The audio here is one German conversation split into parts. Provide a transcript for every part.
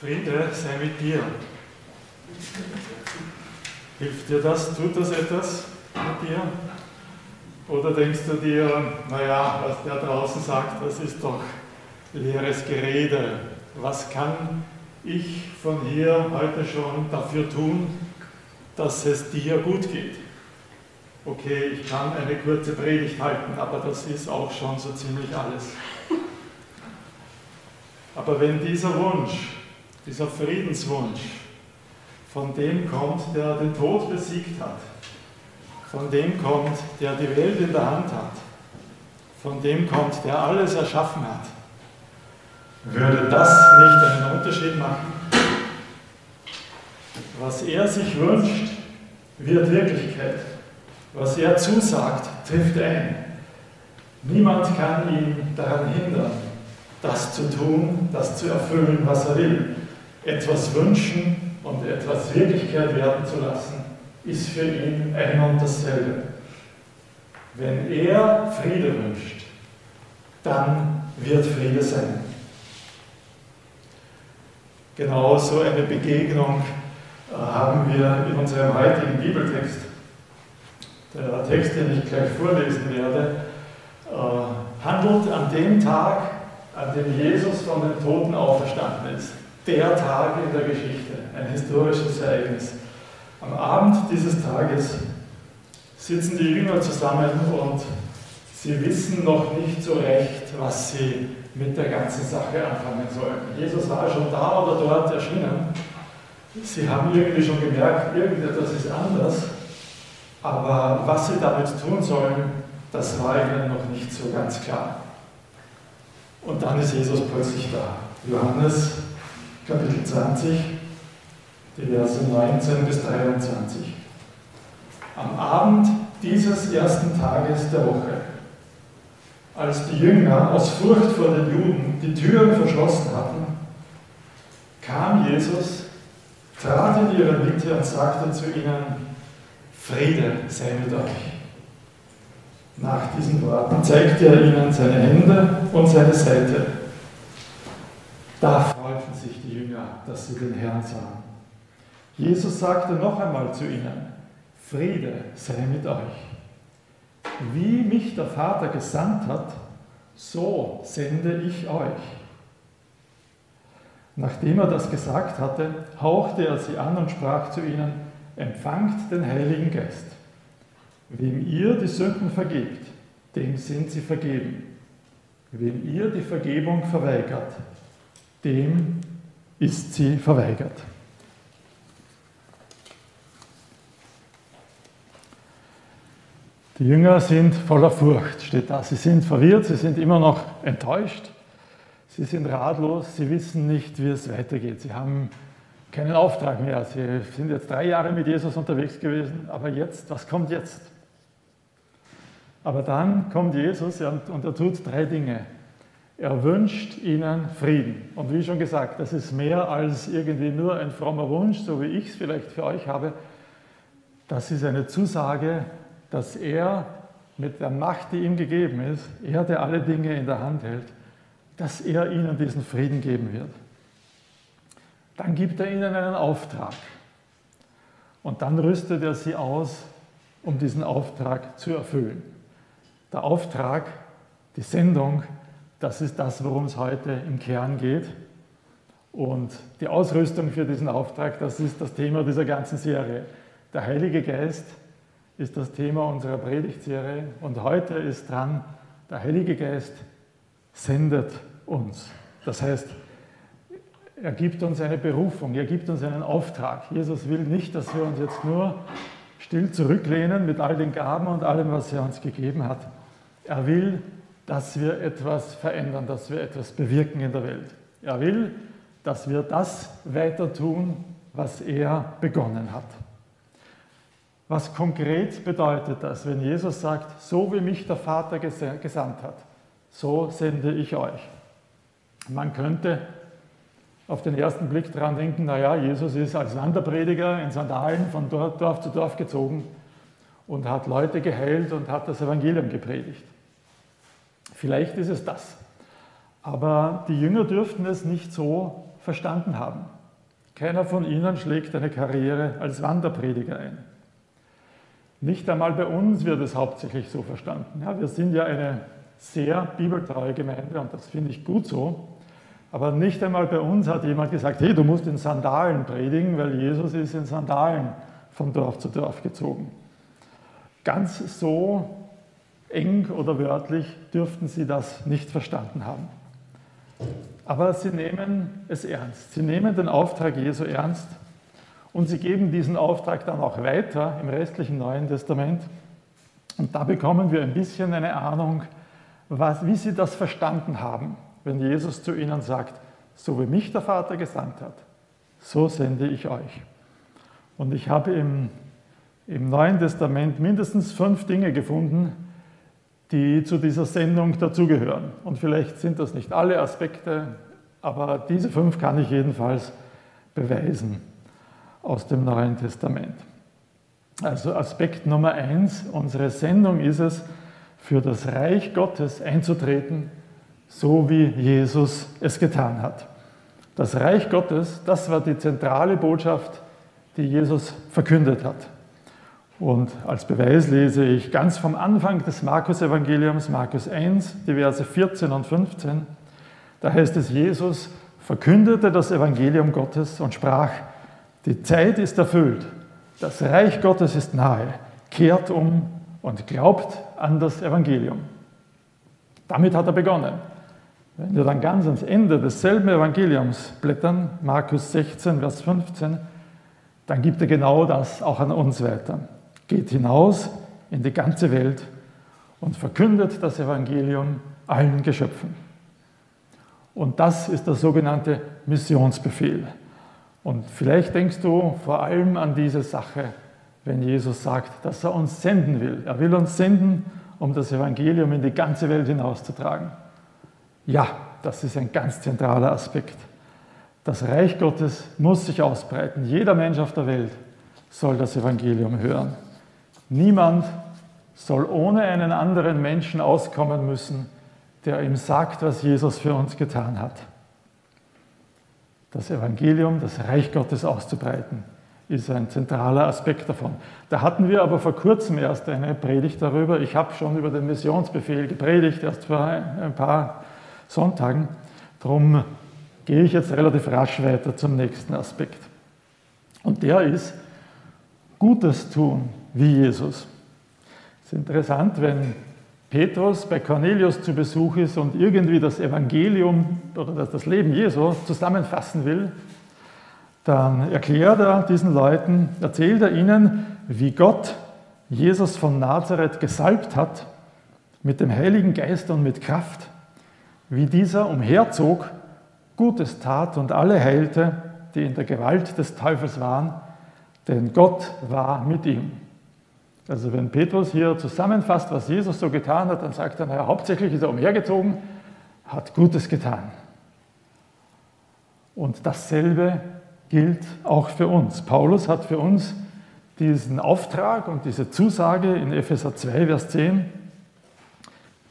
Friede sei mit dir. Hilft dir das? Tut das etwas mit dir? Oder denkst du dir, naja, was der draußen sagt, das ist doch leeres Gerede. Was kann ich von hier heute schon dafür tun, dass es dir gut geht? Okay, ich kann eine kurze Predigt halten, aber das ist auch schon so ziemlich alles. Aber wenn dieser Wunsch, dieser Friedenswunsch von dem kommt, der den Tod besiegt hat, von dem kommt, der die Welt in der Hand hat, von dem kommt, der alles erschaffen hat, würde das nicht einen Unterschied machen? Was er sich wünscht, wird Wirklichkeit. Was er zusagt, trifft ein. Niemand kann ihn daran hindern, das zu tun, das zu erfüllen, was er will. Etwas wünschen und etwas Wirklichkeit werden zu lassen, ist für ihn ein und dasselbe. Wenn er Friede wünscht, dann wird Friede sein. Genauso eine Begegnung äh, haben wir in unserem heutigen Bibeltext. Der Text, den ich gleich vorlesen werde, äh, handelt an dem Tag, an dem Jesus von den Toten auferstanden ist. Der Tag in der Geschichte, ein historisches Ereignis. Am Abend dieses Tages sitzen die Jünger zusammen und sie wissen noch nicht so recht, was sie mit der ganzen Sache anfangen sollen. Jesus war schon da oder dort erschienen. Sie haben irgendwie schon gemerkt, irgendetwas ist anders, aber was sie damit tun sollen, das war ihnen noch nicht so ganz klar. Und dann ist Jesus plötzlich da. Johannes Kapitel 20, die Verse 19 bis 23. Am Abend dieses ersten Tages der Woche, als die Jünger aus Furcht vor den Juden die Türen verschlossen hatten, kam Jesus, trat in ihre Mitte und sagte zu ihnen, Friede sei mit euch. Nach diesen Worten zeigte er ihnen seine Hände und seine Seite. Da freuten sich die Jünger, dass sie den Herrn sahen. Jesus sagte noch einmal zu ihnen, Friede sei mit euch. Wie mich der Vater gesandt hat, so sende ich euch. Nachdem er das gesagt hatte, hauchte er sie an und sprach zu ihnen, empfangt den Heiligen Geist. Wem ihr die Sünden vergebt, dem sind sie vergeben. Wem ihr die Vergebung verweigert, dem ist sie verweigert. Die Jünger sind voller Furcht, steht da. Sie sind verwirrt, sie sind immer noch enttäuscht, sie sind ratlos, sie wissen nicht, wie es weitergeht. Sie haben keinen Auftrag mehr. Sie sind jetzt drei Jahre mit Jesus unterwegs gewesen, aber jetzt, was kommt jetzt? Aber dann kommt Jesus und er tut drei Dinge. Er wünscht ihnen Frieden. Und wie schon gesagt, das ist mehr als irgendwie nur ein frommer Wunsch, so wie ich es vielleicht für euch habe. Das ist eine Zusage, dass er mit der Macht, die ihm gegeben ist, er, der alle Dinge in der Hand hält, dass er ihnen diesen Frieden geben wird. Dann gibt er ihnen einen Auftrag. Und dann rüstet er sie aus, um diesen Auftrag zu erfüllen. Der Auftrag, die Sendung, das ist das, worum es heute im Kern geht. Und die Ausrüstung für diesen Auftrag, das ist das Thema dieser ganzen Serie. Der Heilige Geist ist das Thema unserer Predigtserie und heute ist dran, der Heilige Geist sendet uns. Das heißt, er gibt uns eine Berufung, er gibt uns einen Auftrag. Jesus will nicht, dass wir uns jetzt nur still zurücklehnen mit all den Gaben und allem, was er uns gegeben hat. Er will, dass wir etwas verändern, dass wir etwas bewirken in der Welt. Er will, dass wir das weiter tun, was er begonnen hat. Was konkret bedeutet das, wenn Jesus sagt, so wie mich der Vater gesandt hat, so sende ich euch? Man könnte auf den ersten Blick daran denken, naja, Jesus ist als Wanderprediger in Sandalen von Dorf zu Dorf gezogen und hat Leute geheilt und hat das Evangelium gepredigt. Vielleicht ist es das. Aber die Jünger dürften es nicht so verstanden haben. Keiner von ihnen schlägt eine Karriere als Wanderprediger ein. Nicht einmal bei uns wird es hauptsächlich so verstanden. Ja, wir sind ja eine sehr bibeltreue Gemeinde und das finde ich gut so. Aber nicht einmal bei uns hat jemand gesagt, hey, du musst in Sandalen predigen, weil Jesus ist in Sandalen von Dorf zu Dorf gezogen. Ganz so eng oder wörtlich dürften sie das nicht verstanden haben. Aber sie nehmen es ernst. Sie nehmen den Auftrag Jesu ernst und sie geben diesen Auftrag dann auch weiter im restlichen Neuen Testament. Und da bekommen wir ein bisschen eine Ahnung, was, wie sie das verstanden haben, wenn Jesus zu ihnen sagt, so wie mich der Vater gesandt hat, so sende ich euch. Und ich habe im, im Neuen Testament mindestens fünf Dinge gefunden, die zu dieser Sendung dazugehören. Und vielleicht sind das nicht alle Aspekte, aber diese fünf kann ich jedenfalls beweisen aus dem Neuen Testament. Also Aspekt Nummer eins, unsere Sendung ist es, für das Reich Gottes einzutreten, so wie Jesus es getan hat. Das Reich Gottes, das war die zentrale Botschaft, die Jesus verkündet hat. Und als Beweis lese ich ganz vom Anfang des Markus-Evangeliums, Markus 1, die Verse 14 und 15. Da heißt es, Jesus verkündete das Evangelium Gottes und sprach, die Zeit ist erfüllt, das Reich Gottes ist nahe, kehrt um und glaubt an das Evangelium. Damit hat er begonnen. Wenn wir dann ganz ans Ende desselben Evangeliums blättern, Markus 16, Vers 15, dann gibt er genau das auch an uns weiter. Geht hinaus in die ganze Welt und verkündet das Evangelium allen Geschöpfen. Und das ist der sogenannte Missionsbefehl. Und vielleicht denkst du vor allem an diese Sache, wenn Jesus sagt, dass er uns senden will. Er will uns senden, um das Evangelium in die ganze Welt hinauszutragen. Ja, das ist ein ganz zentraler Aspekt. Das Reich Gottes muss sich ausbreiten. Jeder Mensch auf der Welt soll das Evangelium hören. Niemand soll ohne einen anderen Menschen auskommen müssen, der ihm sagt, was Jesus für uns getan hat. Das Evangelium, das Reich Gottes auszubreiten, ist ein zentraler Aspekt davon. Da hatten wir aber vor kurzem erst eine Predigt darüber. Ich habe schon über den Missionsbefehl gepredigt, erst vor ein paar Sonntagen. Darum gehe ich jetzt relativ rasch weiter zum nächsten Aspekt. Und der ist Gutes tun wie Jesus. Es ist interessant, wenn Petrus bei Cornelius zu Besuch ist und irgendwie das Evangelium oder das Leben Jesu zusammenfassen will, dann erklärt er diesen Leuten, erzählt er ihnen, wie Gott Jesus von Nazareth gesalbt hat mit dem Heiligen Geist und mit Kraft, wie dieser umherzog, Gutes tat und alle heilte, die in der Gewalt des Teufels waren, denn Gott war mit ihm. Also wenn Petrus hier zusammenfasst, was Jesus so getan hat, dann sagt er, naja, hauptsächlich ist er umhergezogen, hat Gutes getan. Und dasselbe gilt auch für uns. Paulus hat für uns diesen Auftrag und diese Zusage in Epheser 2, Vers 10.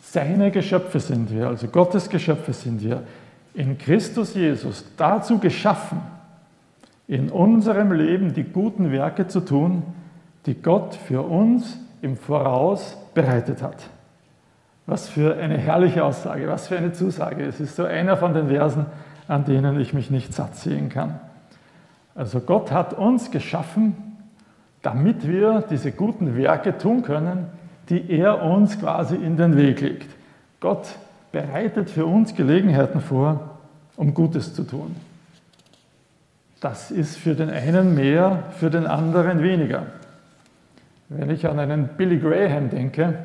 Seine Geschöpfe sind wir, also Gottes Geschöpfe sind wir, in Christus Jesus dazu geschaffen, in unserem Leben die guten Werke zu tun, die Gott für uns im Voraus bereitet hat. Was für eine herrliche Aussage, was für eine Zusage. Es ist so einer von den Versen, an denen ich mich nicht satt sehen kann. Also Gott hat uns geschaffen, damit wir diese guten Werke tun können, die er uns quasi in den Weg legt. Gott bereitet für uns Gelegenheiten vor, um Gutes zu tun. Das ist für den einen mehr, für den anderen weniger. Wenn ich an einen Billy Graham denke,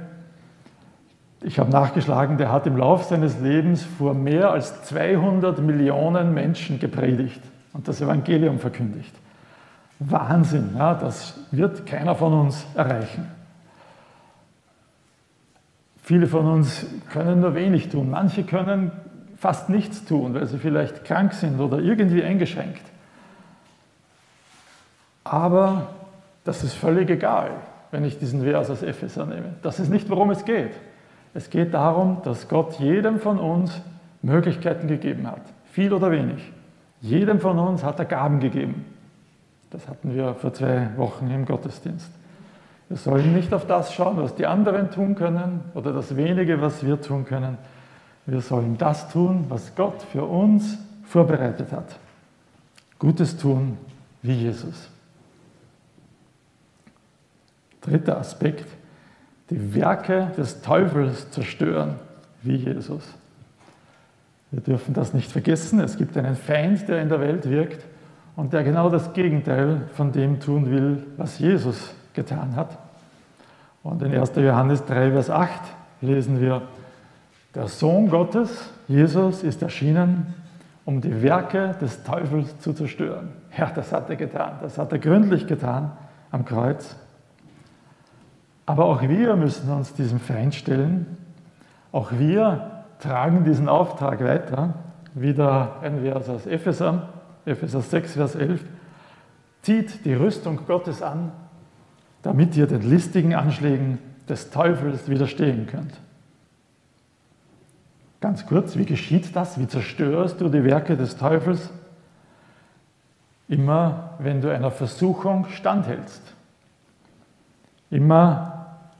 ich habe nachgeschlagen, der hat im Laufe seines Lebens vor mehr als 200 Millionen Menschen gepredigt und das Evangelium verkündigt. Wahnsinn, ja, das wird keiner von uns erreichen. Viele von uns können nur wenig tun, manche können fast nichts tun, weil sie vielleicht krank sind oder irgendwie eingeschränkt. Aber das ist völlig egal wenn ich diesen Vers aus Epheser nehme. Das ist nicht, worum es geht. Es geht darum, dass Gott jedem von uns Möglichkeiten gegeben hat, viel oder wenig. Jedem von uns hat er Gaben gegeben. Das hatten wir vor zwei Wochen im Gottesdienst. Wir sollen nicht auf das schauen, was die anderen tun können oder das wenige, was wir tun können. Wir sollen das tun, was Gott für uns vorbereitet hat. Gutes tun wie Jesus. Dritter Aspekt, die Werke des Teufels zerstören wie Jesus. Wir dürfen das nicht vergessen. Es gibt einen Feind, der in der Welt wirkt und der genau das Gegenteil von dem tun will, was Jesus getan hat. Und in 1. Johannes 3, Vers 8 lesen wir, der Sohn Gottes, Jesus, ist erschienen, um die Werke des Teufels zu zerstören. Ja, das hat er getan. Das hat er gründlich getan am Kreuz. Aber auch wir müssen uns diesem Feind stellen. Auch wir tragen diesen Auftrag weiter. Wieder ein Vers aus Epheser, Epheser 6, Vers 11. Zieht die Rüstung Gottes an, damit ihr den listigen Anschlägen des Teufels widerstehen könnt. Ganz kurz, wie geschieht das? Wie zerstörst du die Werke des Teufels? Immer, wenn du einer Versuchung standhältst. Immer,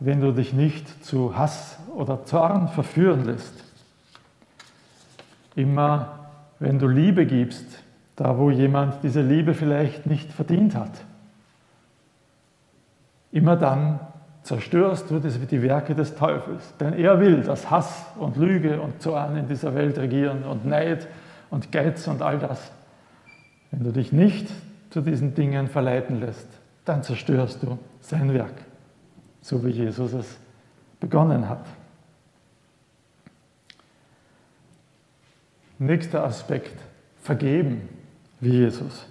wenn du dich nicht zu Hass oder Zorn verführen lässt. Immer, wenn du Liebe gibst, da wo jemand diese Liebe vielleicht nicht verdient hat. Immer dann, zerstörst du die Werke des Teufels. Denn er will, dass Hass und Lüge und Zorn in dieser Welt regieren und Neid und Geiz und all das. Wenn du dich nicht zu diesen Dingen verleiten lässt, dann zerstörst du sein Werk, so wie Jesus es begonnen hat. Nächster Aspekt, vergeben wie Jesus.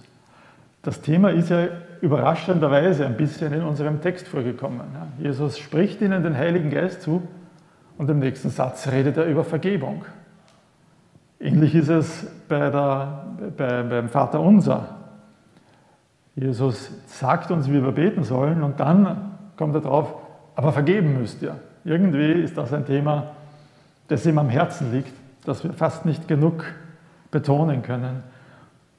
Das Thema ist ja überraschenderweise ein bisschen in unserem Text vorgekommen. Jesus spricht ihnen den Heiligen Geist zu und im nächsten Satz redet er über Vergebung. Ähnlich ist es bei der, bei, beim Vater Unser. Jesus sagt uns, wie wir beten sollen und dann kommt er drauf, aber vergeben müsst ihr. Irgendwie ist das ein Thema, das ihm am Herzen liegt, das wir fast nicht genug betonen können.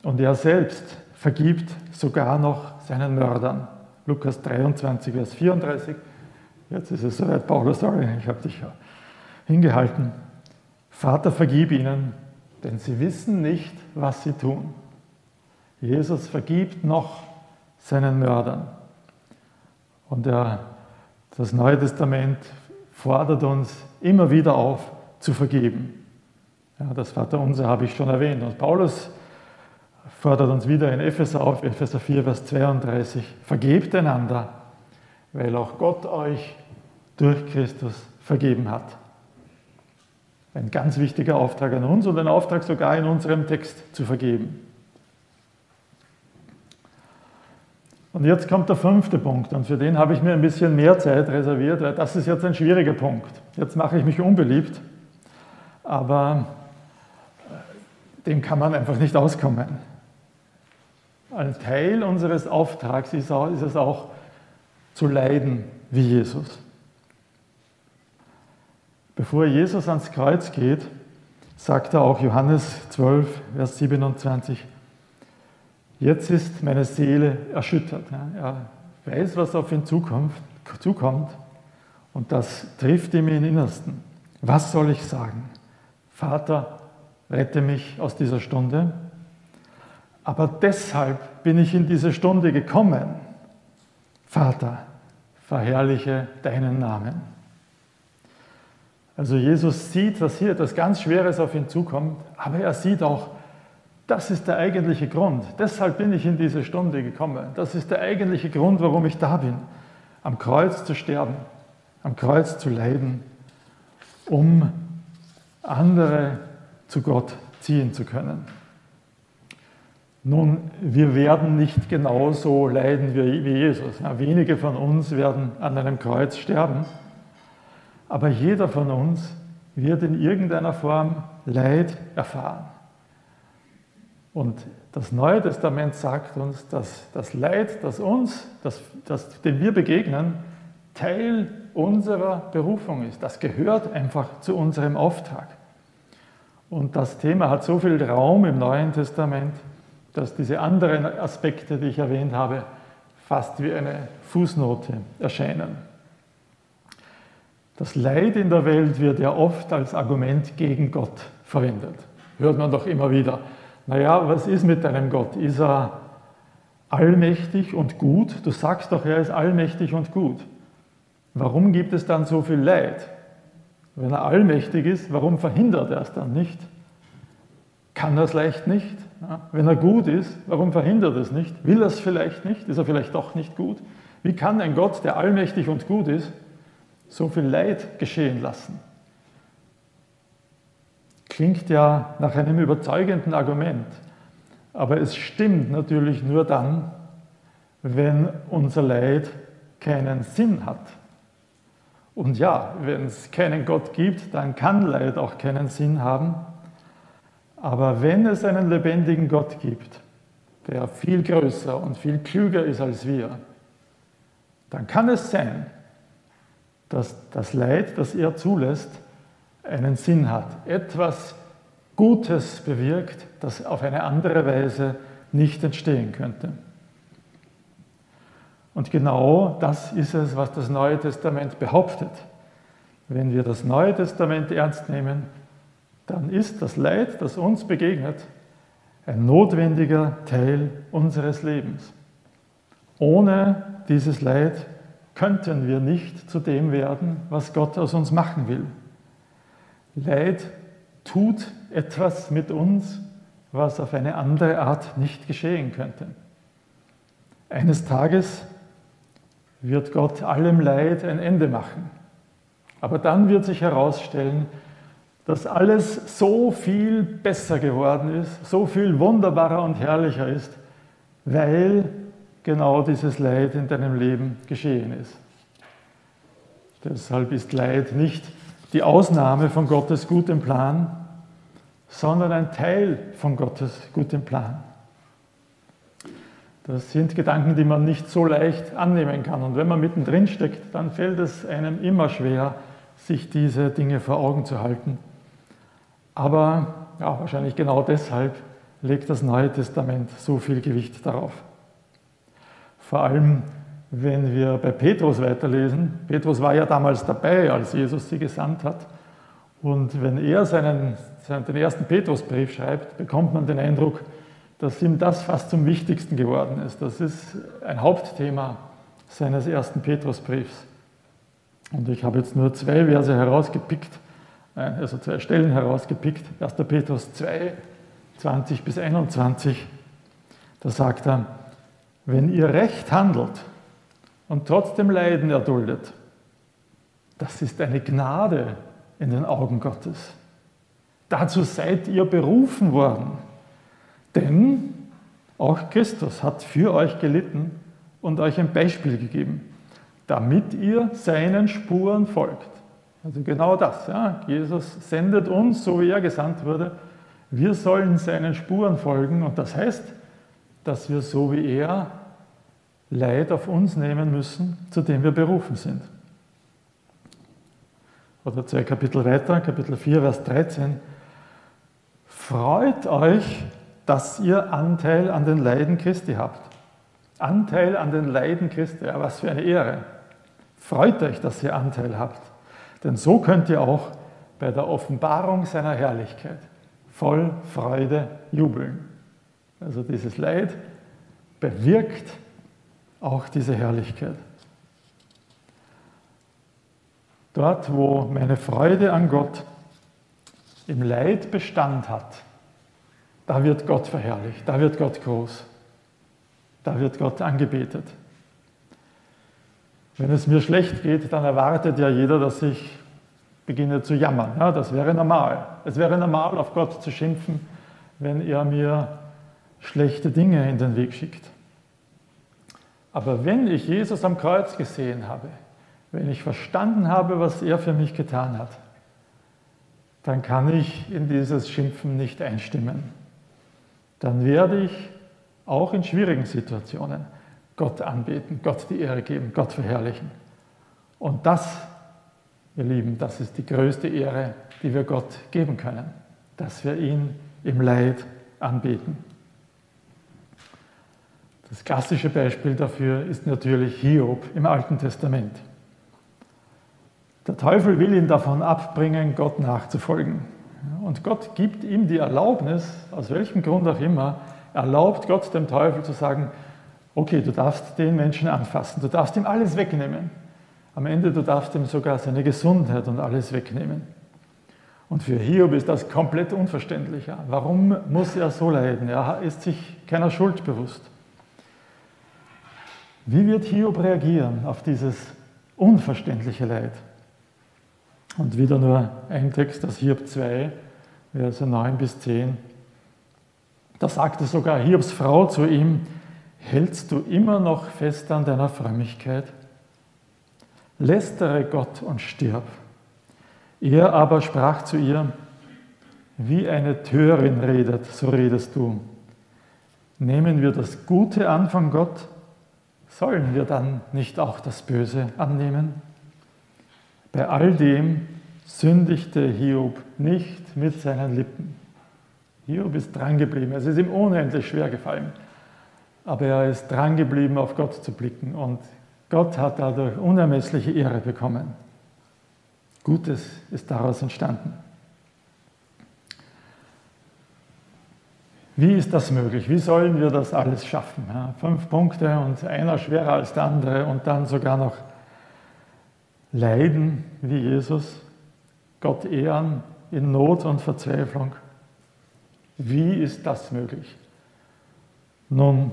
Und er selbst vergibt sogar noch seinen Mördern. Lukas 23, Vers 34. Jetzt ist es soweit, Paulus, sorry, ich habe dich hingehalten. Vater, vergib ihnen, denn sie wissen nicht, was sie tun. Jesus vergibt noch seinen Mördern. Und er, das Neue Testament fordert uns immer wieder auf, zu vergeben. Ja, das Vaterunser habe ich schon erwähnt. Und Paulus fordert uns wieder in Epheser auf, Epheser 4, Vers 32, vergebt einander, weil auch Gott euch durch Christus vergeben hat. Ein ganz wichtiger Auftrag an uns und ein Auftrag sogar in unserem Text zu vergeben. Und jetzt kommt der fünfte Punkt und für den habe ich mir ein bisschen mehr Zeit reserviert, weil das ist jetzt ein schwieriger Punkt. Jetzt mache ich mich unbeliebt, aber dem kann man einfach nicht auskommen. Ein Teil unseres Auftrags ist, es auch zu leiden wie Jesus. Bevor Jesus ans Kreuz geht, sagt er auch Johannes 12, Vers 27, jetzt ist meine Seele erschüttert. Er weiß, was auf ihn zukommt, zukommt und das trifft ihm im Innersten. Was soll ich sagen? Vater, rette mich aus dieser Stunde. Aber deshalb bin ich in diese Stunde gekommen. Vater, verherrliche deinen Namen. Also Jesus sieht, dass hier etwas ganz Schweres auf ihn zukommt, aber er sieht auch, das ist der eigentliche Grund. Deshalb bin ich in diese Stunde gekommen. Das ist der eigentliche Grund, warum ich da bin. Am Kreuz zu sterben, am Kreuz zu leiden, um andere zu Gott ziehen zu können. Nun, wir werden nicht genauso leiden wie, Jesus. Wenige von uns werden an einem Kreuz sterben, aber jeder von uns wird in irgendeiner Form Leid erfahren. Und das Neue Testament sagt uns, dass das Leid, das uns, das, das, dem wir begegnen, Teil unserer Berufung ist. Das gehört einfach zu unserem Auftrag. Und das Thema hat so viel Raum im Neuen Testament, dass diese anderen Aspekte, die ich erwähnt habe, fast wie eine Fußnote erscheinen. Das Leid in der Welt wird ja oft als Argument gegen Gott verwendet. Hört man doch immer wieder. Naja, was ist mit deinem Gott? Ist er allmächtig und gut? Du sagst doch, er ist allmächtig und gut. Warum gibt es dann so viel Leid? Wenn er allmächtig ist, warum verhindert er es dann nicht? Kann er es leicht nicht? Wenn er gut ist, warum verhindert er es nicht? Will er es vielleicht nicht? Ist er vielleicht doch nicht gut? Wie kann ein Gott, der allmächtig und gut ist, so viel Leid geschehen lassen? Klingt ja nach einem überzeugenden Argument, aber es stimmt natürlich nur dann, wenn unser Leid keinen Sinn hat. Und ja, wenn es keinen Gott gibt, dann kann Leid auch keinen Sinn haben. Aber wenn es einen lebendigen Gott gibt, der viel größer und viel klüger ist als wir, dann kann es sein, dass das Leid, das er zulässt, einen Sinn hat, etwas Gutes bewirkt, das auf eine andere Weise nicht entstehen könnte. Und genau das ist es, was das Neue Testament behauptet. Wenn wir das Neue Testament ernst nehmen, dann ist das Leid, das uns begegnet, ein notwendiger Teil unseres Lebens. Ohne dieses Leid könnten wir nicht zu dem werden, was Gott aus uns machen will. Leid tut etwas mit uns, was auf eine andere Art nicht geschehen könnte. Eines Tages wird Gott allem Leid ein Ende machen. Aber dann wird sich herausstellen, dass alles so viel besser geworden ist, so viel wunderbarer und herrlicher ist, weil genau dieses Leid in deinem Leben geschehen ist. Deshalb ist Leid nicht die Ausnahme von Gottes gutem Plan, sondern ein Teil von Gottes gutem Plan. Das sind Gedanken, die man nicht so leicht annehmen kann. Und wenn man mittendrin steckt, dann fällt es einem immer schwer, sich diese Dinge vor Augen zu halten. Aber ja, wahrscheinlich genau deshalb legt das Neue Testament so viel Gewicht darauf. Vor allem, wenn wir bei Petrus weiterlesen. Petrus war ja damals dabei, als Jesus sie gesandt hat. Und wenn er seinen, den ersten Petrusbrief schreibt, bekommt man den Eindruck, dass ihm das fast zum Wichtigsten geworden ist. Das ist ein Hauptthema seines ersten Petrusbriefs. Und ich habe jetzt nur zwei Verse herausgepickt, also zwei Stellen herausgepickt. 1. Petrus 2, 20 bis 21. Da sagt er, wenn ihr recht handelt und trotzdem Leiden erduldet, das ist eine Gnade in den Augen Gottes. Dazu seid ihr berufen worden. Denn auch Christus hat für euch gelitten und euch ein Beispiel gegeben, damit ihr seinen Spuren folgt. Also genau das. Ja. Jesus sendet uns, so wie er gesandt wurde. Wir sollen seinen Spuren folgen und das heißt, dass wir so wie er Leid auf uns nehmen müssen, zu dem wir berufen sind. Oder zwei Kapitel weiter, Kapitel 4, Vers 13. Freut euch, dass ihr Anteil an den Leiden Christi habt. Anteil an den Leiden Christi, ja, was für eine Ehre. Freut euch, dass ihr Anteil habt. Denn so könnt ihr auch bei der Offenbarung seiner Herrlichkeit voll Freude jubeln. Also dieses Leid bewirkt auch diese Herrlichkeit. Dort, wo meine Freude an Gott im Leid Bestand hat, da wird Gott verherrlicht, da wird Gott groß, da wird Gott angebetet. Wenn es mir schlecht geht, dann erwartet ja jeder, dass ich beginne zu jammern. Ja, das wäre normal. Es wäre normal, auf Gott zu schimpfen, wenn er mir schlechte Dinge in den Weg schickt. Aber wenn ich Jesus am Kreuz gesehen habe, wenn ich verstanden habe, was er für mich getan hat, dann kann ich in dieses Schimpfen nicht einstimmen dann werde ich auch in schwierigen Situationen Gott anbeten, Gott die Ehre geben, Gott verherrlichen. Und das, ihr Lieben, das ist die größte Ehre, die wir Gott geben können, dass wir ihn im Leid anbeten. Das klassische Beispiel dafür ist natürlich Hiob im Alten Testament. Der Teufel will ihn davon abbringen, Gott nachzufolgen. Und Gott gibt ihm die Erlaubnis, aus welchem Grund auch immer, erlaubt Gott dem Teufel zu sagen, okay, du darfst den Menschen anfassen, du darfst ihm alles wegnehmen. Am Ende, du darfst ihm sogar seine Gesundheit und alles wegnehmen. Und für Hiob ist das komplett unverständlich. Warum muss er so leiden? Er ist sich keiner Schuld bewusst. Wie wird Hiob reagieren auf dieses unverständliche Leid? Und wieder nur ein Text aus Hiob 2, Verse 9 bis 10. Da sagte sogar Hiobs Frau zu ihm, hältst du immer noch fest an deiner Frömmigkeit? Lästere Gott und stirb. Er aber sprach zu ihr, wie eine Törin redet, so redest du. Nehmen wir das Gute an von Gott, sollen wir dann nicht auch das Böse annehmen? Bei all dem sündigte Hiob nicht mit seinen Lippen. Hiob ist drangeblieben. Es ist ihm unendlich schwer gefallen. Aber er ist drangeblieben, auf Gott zu blicken. Und Gott hat dadurch unermessliche Ehre bekommen. Gutes ist daraus entstanden. Wie ist das möglich? Wie sollen wir das alles schaffen? Ja, fünf Punkte und einer schwerer als der andere und dann sogar noch leiden wie Jesus, Gott ehren in Not und Verzweiflung. Wie ist das möglich? Nun,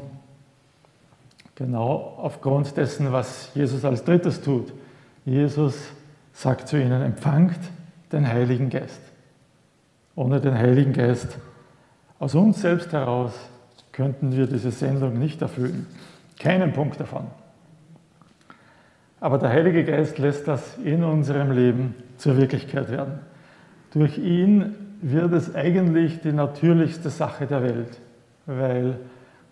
genau aufgrund dessen, was Jesus als drittes tut. Jesus sagt zu ihnen, empfangt den Heiligen Geist. Ohne den Heiligen Geist aus uns selbst heraus könnten wir diese Sendung nicht erfüllen. Keinen Punkt davon. Aber der Heilige Geist lässt das in unserem Leben zur Wirklichkeit werden. Durch ihn wird es eigentlich die natürlichste Sache der Welt, weil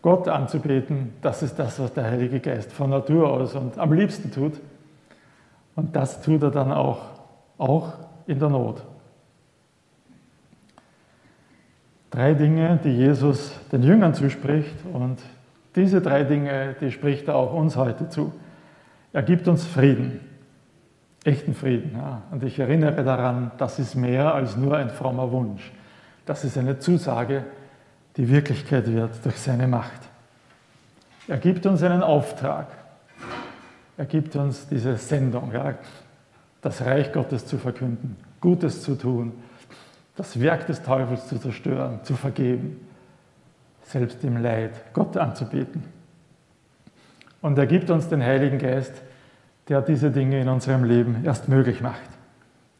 Gott anzubeten, das ist das, was der Heilige Geist von Natur aus und am liebsten tut. Und das tut er dann auch, auch in der Not. Drei Dinge, die Jesus den Jüngern zuspricht und diese drei Dinge, die spricht er auch uns heute zu. Er gibt uns Frieden, echten Frieden. Ja. Und ich erinnere daran, das ist mehr als nur ein frommer Wunsch. Das ist eine Zusage, die Wirklichkeit wird durch seine Macht. Er gibt uns einen Auftrag. Er gibt uns diese Sendung, ja, das Reich Gottes zu verkünden, Gutes zu tun, das Werk des Teufels zu zerstören, zu vergeben, selbst im Leid Gott anzubeten. Und er gibt uns den Heiligen Geist, der diese Dinge in unserem Leben erst möglich macht,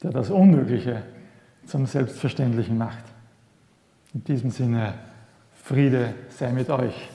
der das Unmögliche zum Selbstverständlichen macht. In diesem Sinne, Friede sei mit euch.